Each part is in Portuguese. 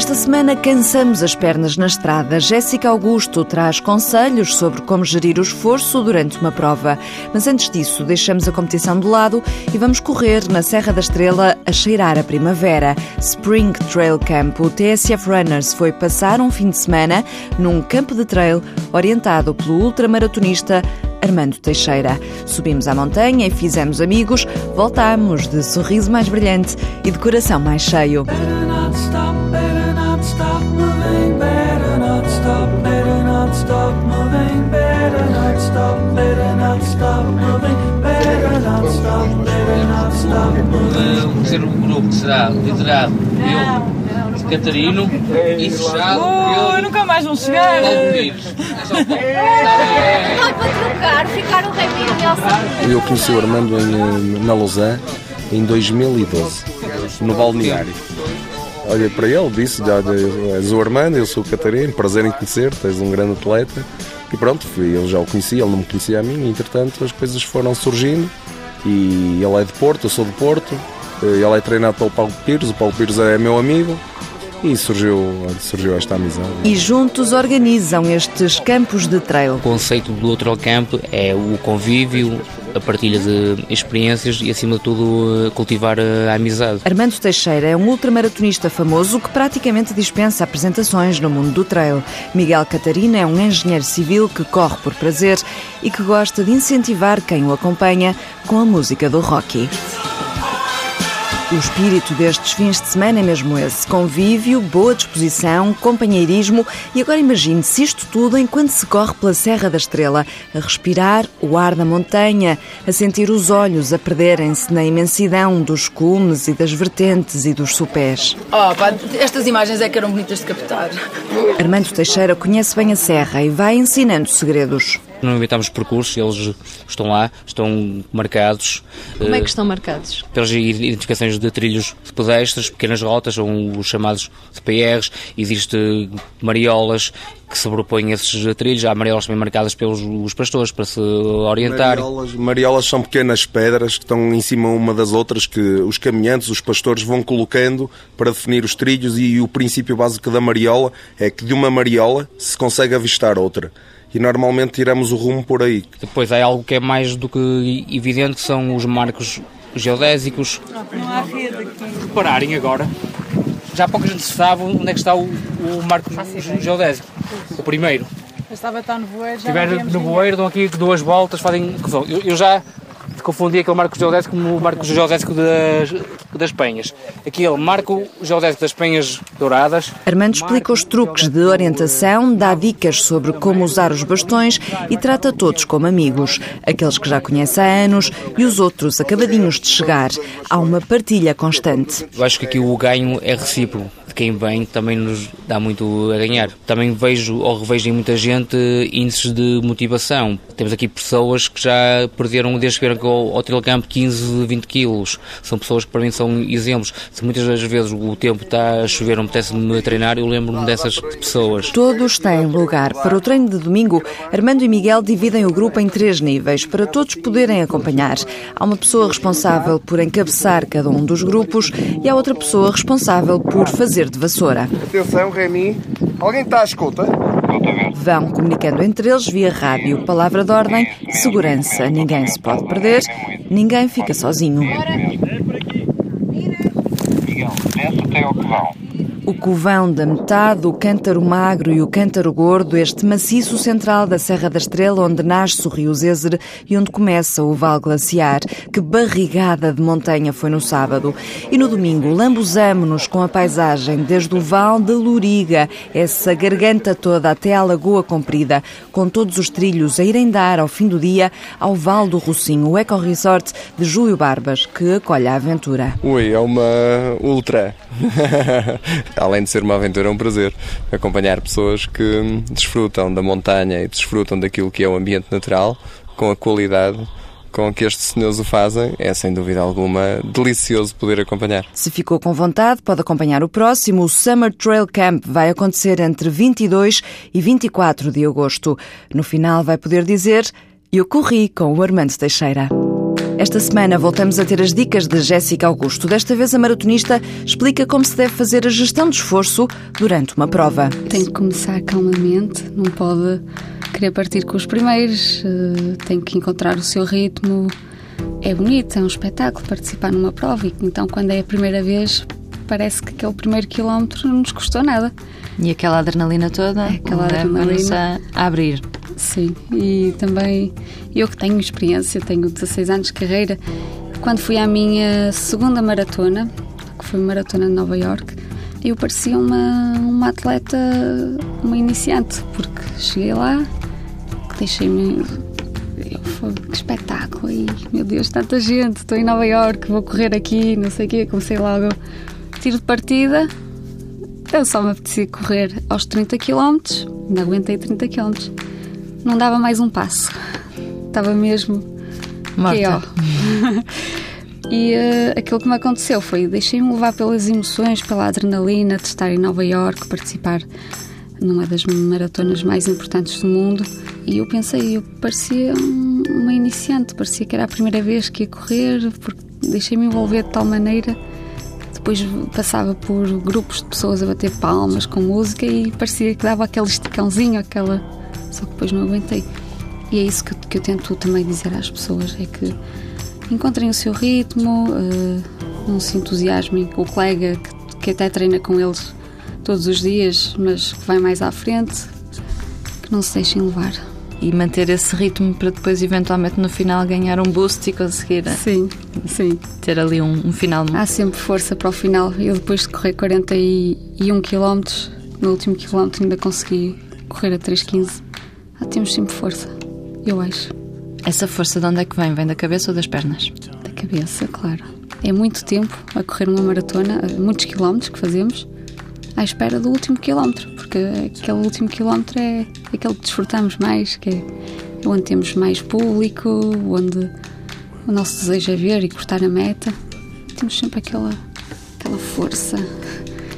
Esta semana cansamos as pernas na estrada. Jéssica Augusto traz conselhos sobre como gerir o esforço durante uma prova. Mas antes disso, deixamos a competição de lado e vamos correr na Serra da Estrela a cheirar a primavera. Spring Trail Camp. O TSF Runners foi passar um fim de semana num campo de trail orientado pelo ultramaratonista Armando Teixeira. Subimos à montanha e fizemos amigos, voltámos de sorriso mais brilhante e de coração mais cheio. Vamos ser um grupo que será liderado pelo Catarino e fechado Oh, pelo nunca mais vão chegar. É. Não, para trocar, ficar o Remy e Nelson. Eu conheci o Armando em, na Lausanne em 2012, no balneário. Olhei para ele, disse: já és o Armando, eu sou o Catarino, prazer em conhecer, tens um grande atleta. E pronto, fui, já o conhecia, ele não me conhecia a mim, entretanto as coisas foram surgindo. E ele é de Porto, eu sou de Porto, ele é treinado pelo Paulo Pires, o Paulo Pires é meu amigo. E surgiu, surgiu esta amizade. E juntos organizam estes campos de trail. O conceito do Trail Camp é o convívio, a partilha de experiências e, acima de tudo, cultivar a amizade. Armando Teixeira é um ultramaratonista famoso que praticamente dispensa apresentações no mundo do trail. Miguel Catarina é um engenheiro civil que corre por prazer e que gosta de incentivar quem o acompanha com a música do Rocky. O espírito destes fins de semana é mesmo esse: convívio, boa disposição, companheirismo e agora imagine se isto tudo enquanto se corre pela Serra da Estrela, a respirar o ar da montanha, a sentir os olhos a perderem-se na imensidão dos cumes e das vertentes e dos sopés. Oh, pá, estas imagens é que eram bonitas de captar. Armando Teixeira conhece bem a serra e vai ensinando segredos. Não inventamos percursos, eles estão lá, estão marcados. Como é eh, que estão marcados? pelas identificações de trilhos pedestres, pequenas rotas, são os chamados CPRs, existe mariolas que sobrepõem esses trilhos, há mariolas também marcadas pelos os pastores para se orientarem. Mariolas, mariolas são pequenas pedras que estão em cima uma das outras que os caminhantes, os pastores vão colocando para definir os trilhos e o princípio básico da mariola é que de uma mariola se consegue avistar outra. E normalmente tiramos o rumo por aí. Depois há algo que é mais do que evidente, que são os marcos geodésicos. Não há rede aqui. Repararem agora, já há pouca gente sabe onde é que está o, o marco geodésico, o primeiro. Eu estava a estar no voeiro, já estiver no bueiro, dão aqui duas voltas, fazem. Eu, eu já confundi aquele marco geodésico como o marco geodésico das, das penhas. Aquele marco geodésico das penhas douradas. Armando explica os truques de orientação, dá dicas sobre como usar os bastões e trata todos como amigos. Aqueles que já conhece há anos e os outros acabadinhos de chegar. Há uma partilha constante. Eu acho que aqui o ganho é recíproco. Quem vem também nos dá muito a ganhar. Também vejo ou revejo em muita gente índices de motivação. Temos aqui pessoas que já perderam desde que vieram ao, ao camp 15, 20 quilos. São pessoas que para mim são exemplos. Se muitas das vezes o tempo está a chover, não me apetece-me treinar, eu lembro-me dessas pessoas. Todos têm lugar. Para o treino de domingo, Armando e Miguel dividem o grupo em três níveis, para todos poderem acompanhar. Há uma pessoa responsável por encabeçar cada um dos grupos e há outra pessoa responsável por fazer de vassoura. Atenção, Remy. Alguém está à escuta? Vão comunicando entre eles via rádio. Palavra de ordem, segurança. Ninguém se pode perder, ninguém fica sozinho. Miguel, desce até ao covão. O covão da metade, o cântaro magro e o cântaro gordo, este maciço central da Serra da Estrela, onde nasce o rio Zézer e onde começa o Val Glaciar. Que barrigada de montanha foi no sábado. E no domingo, lambuzamo-nos com a paisagem desde o Val de Luriga, essa garganta toda até à Lagoa Comprida, com todos os trilhos a irem dar ao fim do dia ao Val do Rocinho, o eco-resort de Júlio Barbas, que acolhe a aventura. Ui, é uma ultra. Além de ser uma aventura, é um prazer acompanhar pessoas que desfrutam da montanha e desfrutam daquilo que é o ambiente natural com a qualidade com que estes senhores o fazem. É sem dúvida alguma delicioso poder acompanhar. Se ficou com vontade, pode acompanhar o próximo. O Summer Trail Camp vai acontecer entre 22 e 24 de agosto. No final, vai poder dizer: Eu corri com o Armando Teixeira. Esta semana voltamos a ter as dicas de Jéssica Augusto. Desta vez a maratonista explica como se deve fazer a gestão de esforço durante uma prova. Tem que começar calmamente, não pode querer partir com os primeiros, eh, tem que encontrar o seu ritmo. É bonito, é um espetáculo participar numa prova e então quando é a primeira vez parece que aquele primeiro quilómetro não nos custou nada. E aquela adrenalina toda aquela adrenalina a abrir. Sim, e também eu que tenho experiência, tenho 16 anos de carreira, quando fui à minha segunda maratona, que foi maratona de Nova York, eu parecia uma, uma atleta, uma iniciante, porque cheguei lá, deixei-me. Que espetáculo! E, meu Deus, tanta gente, estou em Nova York, vou correr aqui, não sei o quê, comecei logo. Tiro de partida, eu só me apetecia correr aos 30 km, ainda aguentei 30 km. Não dava mais um passo. Estava mesmo. Morta. e uh, aquilo que me aconteceu foi: deixei-me levar pelas emoções, pela adrenalina de estar em Nova Iorque, participar numa das maratonas mais importantes do mundo. E eu pensei, eu parecia uma iniciante, parecia que era a primeira vez que ia correr, porque deixei-me envolver de tal maneira depois passava por grupos de pessoas a bater palmas com música e parecia que dava aquele esticãozinho, aquela. Só que depois não aguentei. E é isso que, que eu tento também dizer às pessoas: é que encontrem o seu ritmo, uh, não se entusiasmem com o colega que, que até treina com eles todos os dias, mas que vai mais à frente, que não se deixem levar e manter esse ritmo para depois, eventualmente, no final, ganhar um boost e conseguir sim, sim. ter ali um, um final. Há sempre força para o final. Eu, depois de correr 41 km, no último quilómetro, ainda consegui correr a 3,15. Ah, temos sempre força, eu acho. Essa força de onde é que vem? Vem da cabeça ou das pernas? Da cabeça, claro. É muito tempo a correr uma maratona, muitos quilómetros que fazemos à espera do último quilómetro, porque aquele último quilómetro é aquele que desfrutamos mais, que é onde temos mais público, onde o nosso desejo é ver e cortar a meta. Temos sempre aquela, aquela força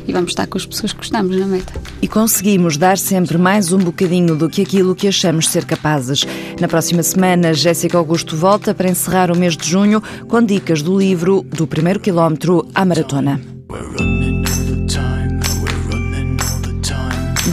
e vamos estar com as pessoas que gostamos na meta. E conseguimos dar sempre mais um bocadinho do que aquilo que achamos ser capazes. Na próxima semana, Jéssica Augusto volta para encerrar o mês de junho com dicas do livro Do Primeiro Quilómetro à Maratona.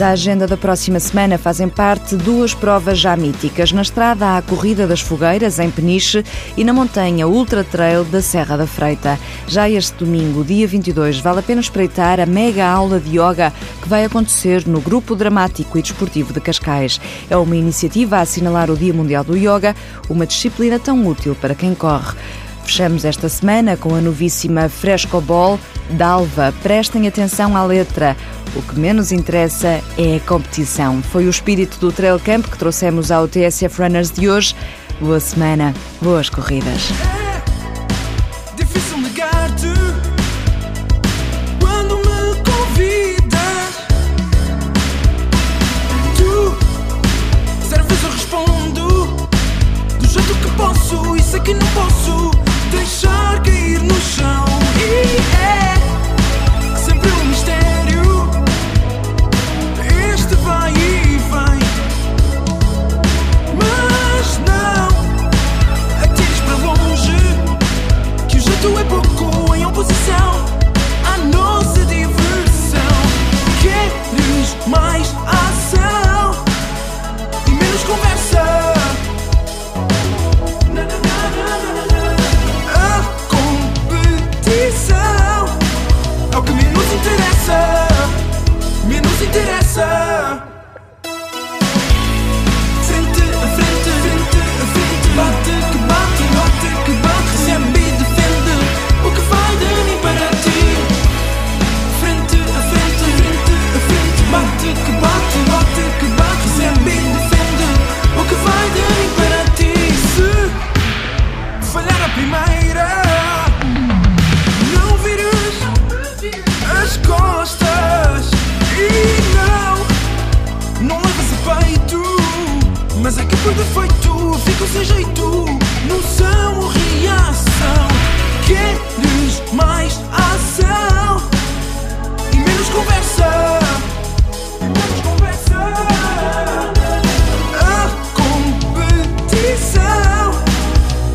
Da agenda da próxima semana fazem parte duas provas já míticas. Na estrada há a Corrida das Fogueiras, em Peniche, e na montanha Ultra Trail da Serra da Freita. Já este domingo, dia 22, vale a pena espreitar a mega aula de yoga que vai acontecer no Grupo Dramático e Desportivo de Cascais. É uma iniciativa a assinalar o Dia Mundial do Yoga, uma disciplina tão útil para quem corre. Fechamos esta semana com a novíssima Frescobol Dalva. Prestem atenção à letra. O que menos interessa é a competição. Foi o espírito do Trail Camp que trouxemos ao TSF Runners de hoje. Boa semana, boas corridas. É difícil negar-te quando me convidas. Tu, zero vezes eu respondo do jeito que posso e sei que não posso deixar cair no chão.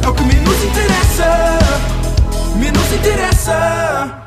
é o que menos interessa. Menos interessa.